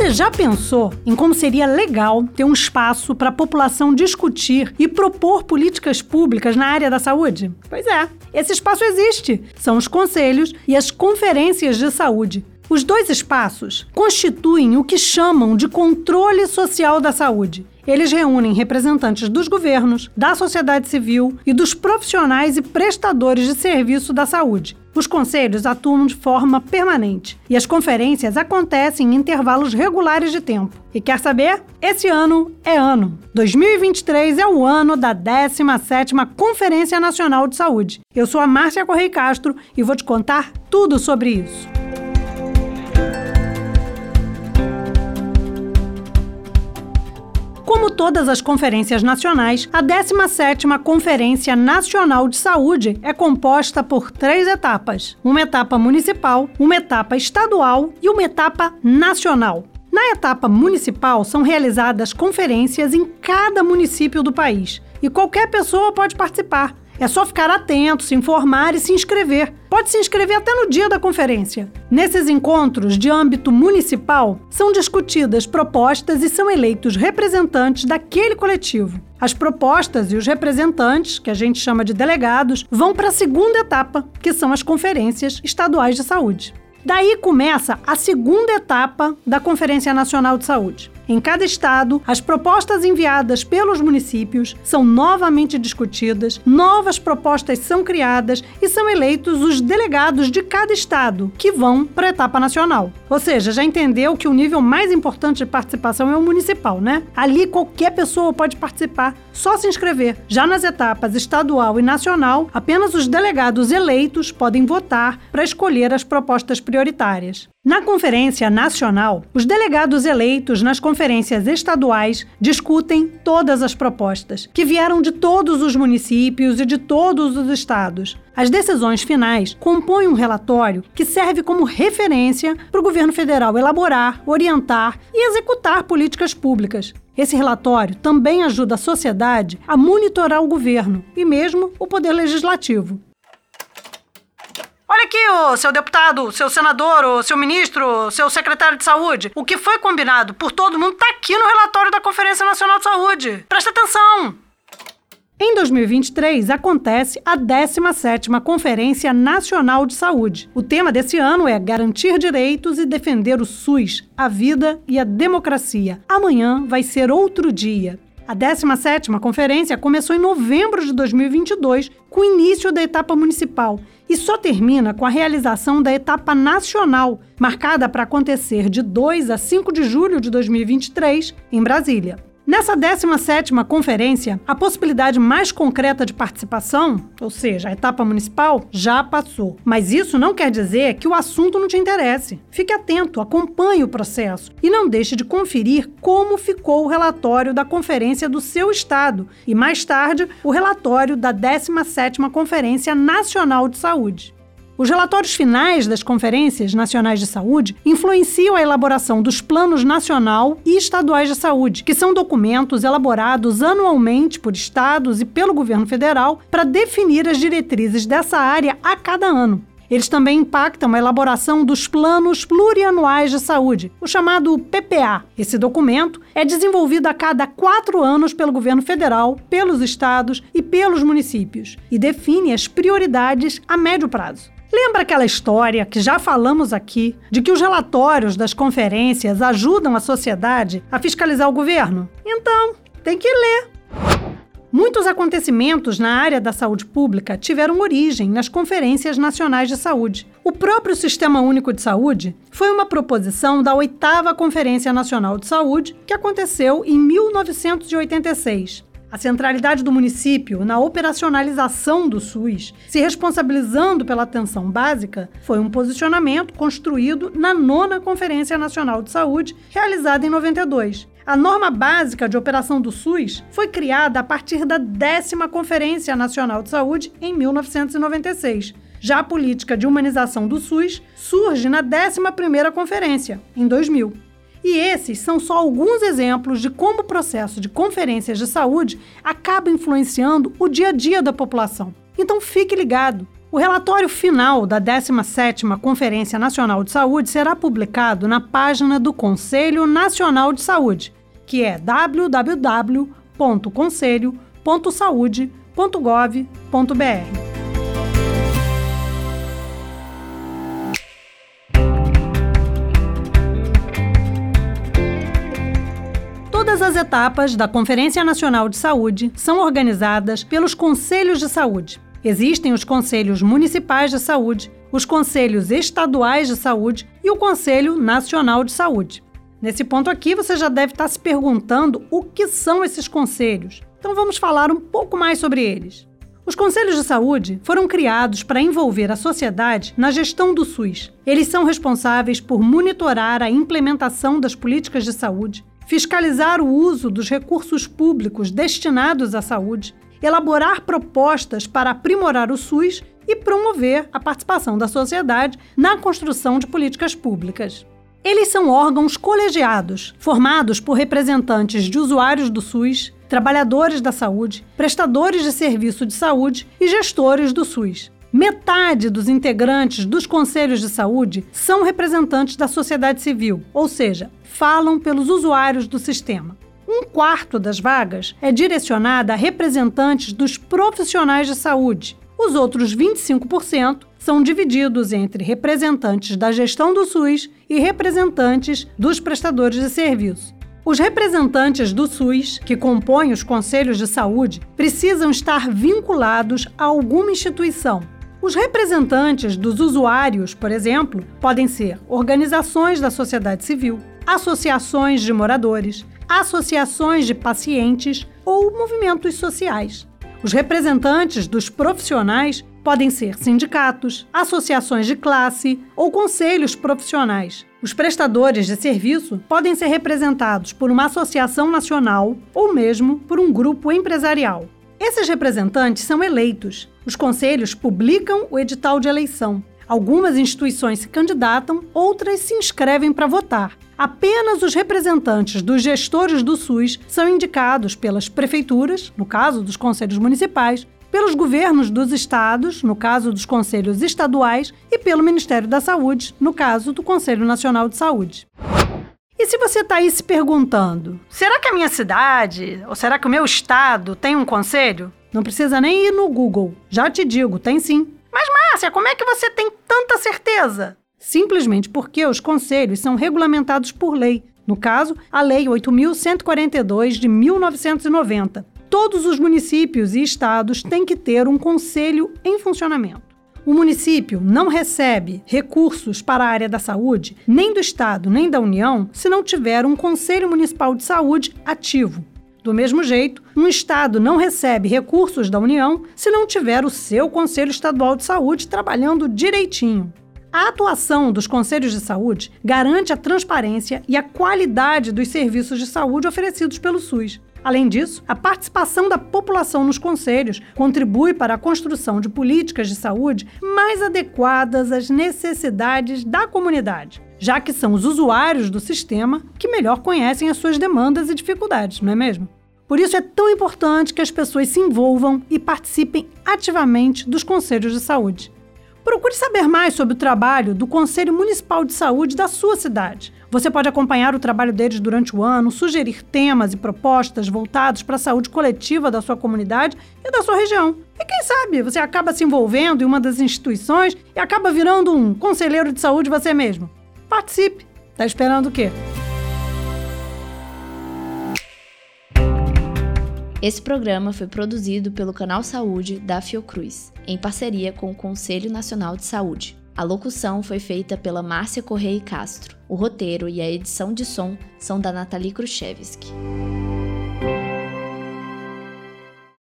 Você já pensou em como seria legal ter um espaço para a população discutir e propor políticas públicas na área da saúde? Pois é, esse espaço existe. São os conselhos e as conferências de saúde. Os dois espaços constituem o que chamam de controle social da saúde. Eles reúnem representantes dos governos, da sociedade civil e dos profissionais e prestadores de serviço da saúde. Os conselhos atuam de forma permanente e as conferências acontecem em intervalos regulares de tempo. E quer saber? Esse ano é ano. 2023 é o ano da 17ª Conferência Nacional de Saúde. Eu sou a Márcia Correia Castro e vou te contar tudo sobre isso. Como todas as conferências nacionais, a 17ª Conferência Nacional de Saúde é composta por três etapas: uma etapa municipal, uma etapa estadual e uma etapa nacional. Na etapa municipal, são realizadas conferências em cada município do país e qualquer pessoa pode participar, é só ficar atento, se informar e se inscrever. Pode se inscrever até no dia da conferência. Nesses encontros de âmbito municipal, são discutidas propostas e são eleitos representantes daquele coletivo. As propostas e os representantes, que a gente chama de delegados, vão para a segunda etapa, que são as conferências estaduais de saúde. Daí começa a segunda etapa da Conferência Nacional de Saúde. Em cada estado, as propostas enviadas pelos municípios são novamente discutidas, novas propostas são criadas e são eleitos os delegados de cada estado, que vão para a etapa nacional. Ou seja, já entendeu que o nível mais importante de participação é o municipal, né? Ali qualquer pessoa pode participar, só se inscrever. Já nas etapas estadual e nacional, apenas os delegados eleitos podem votar para escolher as propostas prioritárias. Na Conferência Nacional, os delegados eleitos nas conferências estaduais discutem todas as propostas, que vieram de todos os municípios e de todos os estados. As decisões finais compõem um relatório que serve como referência para o governo federal elaborar, orientar e executar políticas públicas. Esse relatório também ajuda a sociedade a monitorar o governo e mesmo o poder legislativo. Olha aqui, o seu deputado, seu senador, o seu ministro, seu secretário de saúde. O que foi combinado por todo mundo está aqui no relatório da Conferência Nacional de Saúde. Presta atenção! Em 2023, acontece a 17ª Conferência Nacional de Saúde. O tema desse ano é Garantir Direitos e Defender o SUS, a Vida e a Democracia. Amanhã vai ser outro dia. A 17ª conferência começou em novembro de 2022, com o início da etapa municipal, e só termina com a realização da etapa nacional, marcada para acontecer de 2 a 5 de julho de 2023, em Brasília. Nessa 17ª conferência, a possibilidade mais concreta de participação, ou seja, a etapa municipal, já passou. Mas isso não quer dizer que o assunto não te interesse. Fique atento, acompanhe o processo e não deixe de conferir como ficou o relatório da conferência do seu estado e mais tarde o relatório da 17ª Conferência Nacional de Saúde. Os relatórios finais das conferências nacionais de saúde influenciam a elaboração dos planos nacional e estaduais de saúde, que são documentos elaborados anualmente por estados e pelo governo federal para definir as diretrizes dessa área a cada ano. Eles também impactam a elaboração dos planos plurianuais de saúde, o chamado PPA. Esse documento é desenvolvido a cada quatro anos pelo governo federal, pelos estados e pelos municípios e define as prioridades a médio prazo. Lembra aquela história que já falamos aqui de que os relatórios das conferências ajudam a sociedade a fiscalizar o governo? Então, tem que ler. Muitos acontecimentos na área da saúde pública tiveram origem nas conferências nacionais de saúde. O próprio Sistema Único de Saúde foi uma proposição da oitava Conferência Nacional de Saúde, que aconteceu em 1986. A centralidade do município na operacionalização do SUS, se responsabilizando pela atenção básica, foi um posicionamento construído na nona Conferência Nacional de Saúde, realizada em 92. A norma básica de operação do SUS foi criada a partir da décima Conferência Nacional de Saúde em 1996. Já a política de humanização do SUS surge na 11ª conferência, em 2000. E esses são só alguns exemplos de como o processo de conferências de saúde acaba influenciando o dia a dia da população. Então fique ligado. O relatório final da 17ª Conferência Nacional de Saúde será publicado na página do Conselho Nacional de Saúde, que é www.conselho.saude.gov.br. as etapas da Conferência Nacional de Saúde são organizadas pelos Conselhos de Saúde. Existem os Conselhos Municipais de Saúde, os Conselhos Estaduais de Saúde e o Conselho Nacional de Saúde. Nesse ponto aqui, você já deve estar se perguntando o que são esses conselhos. Então vamos falar um pouco mais sobre eles. Os conselhos de saúde foram criados para envolver a sociedade na gestão do SUS. Eles são responsáveis por monitorar a implementação das políticas de saúde, fiscalizar o uso dos recursos públicos destinados à saúde, elaborar propostas para aprimorar o SUS e promover a participação da sociedade na construção de políticas públicas. Eles são órgãos colegiados, formados por representantes de usuários do SUS, trabalhadores da saúde, prestadores de serviço de saúde e gestores do SUS. Metade dos integrantes dos conselhos de saúde são representantes da sociedade civil, ou seja, falam pelos usuários do sistema. Um quarto das vagas é direcionada a representantes dos profissionais de saúde. Os outros 25% são divididos entre representantes da gestão do SUS e representantes dos prestadores de serviço. Os representantes do SUS, que compõem os conselhos de saúde, precisam estar vinculados a alguma instituição, os representantes dos usuários, por exemplo, podem ser organizações da sociedade civil, associações de moradores, associações de pacientes ou movimentos sociais. Os representantes dos profissionais podem ser sindicatos, associações de classe ou conselhos profissionais. Os prestadores de serviço podem ser representados por uma associação nacional ou mesmo por um grupo empresarial. Esses representantes são eleitos. Os conselhos publicam o edital de eleição. Algumas instituições se candidatam, outras se inscrevem para votar. Apenas os representantes dos gestores do SUS são indicados pelas prefeituras, no caso dos conselhos municipais, pelos governos dos estados, no caso dos conselhos estaduais, e pelo Ministério da Saúde, no caso do Conselho Nacional de Saúde. E se você está aí se perguntando, será que a minha cidade ou será que o meu estado tem um conselho? Não precisa nem ir no Google. Já te digo, tem sim. Mas Márcia, como é que você tem tanta certeza? Simplesmente porque os conselhos são regulamentados por lei. No caso, a Lei 8.142 de 1990. Todos os municípios e estados têm que ter um conselho em funcionamento. O município não recebe recursos para a área da saúde, nem do Estado, nem da União, se não tiver um Conselho Municipal de Saúde ativo. Do mesmo jeito, um Estado não recebe recursos da União se não tiver o seu Conselho Estadual de Saúde trabalhando direitinho. A atuação dos conselhos de saúde garante a transparência e a qualidade dos serviços de saúde oferecidos pelo SUS. Além disso, a participação da população nos conselhos contribui para a construção de políticas de saúde mais adequadas às necessidades da comunidade, já que são os usuários do sistema que melhor conhecem as suas demandas e dificuldades, não é mesmo? Por isso é tão importante que as pessoas se envolvam e participem ativamente dos conselhos de saúde. Procure saber mais sobre o trabalho do Conselho Municipal de Saúde da sua cidade. Você pode acompanhar o trabalho deles durante o ano, sugerir temas e propostas voltados para a saúde coletiva da sua comunidade e da sua região. E quem sabe você acaba se envolvendo em uma das instituições e acaba virando um conselheiro de saúde você mesmo. Participe! Tá esperando o quê? Esse programa foi produzido pelo Canal Saúde da Fiocruz, em parceria com o Conselho Nacional de Saúde. A locução foi feita pela Márcia Correia Castro. O roteiro e a edição de som são da Nathalie Khrushchevsky.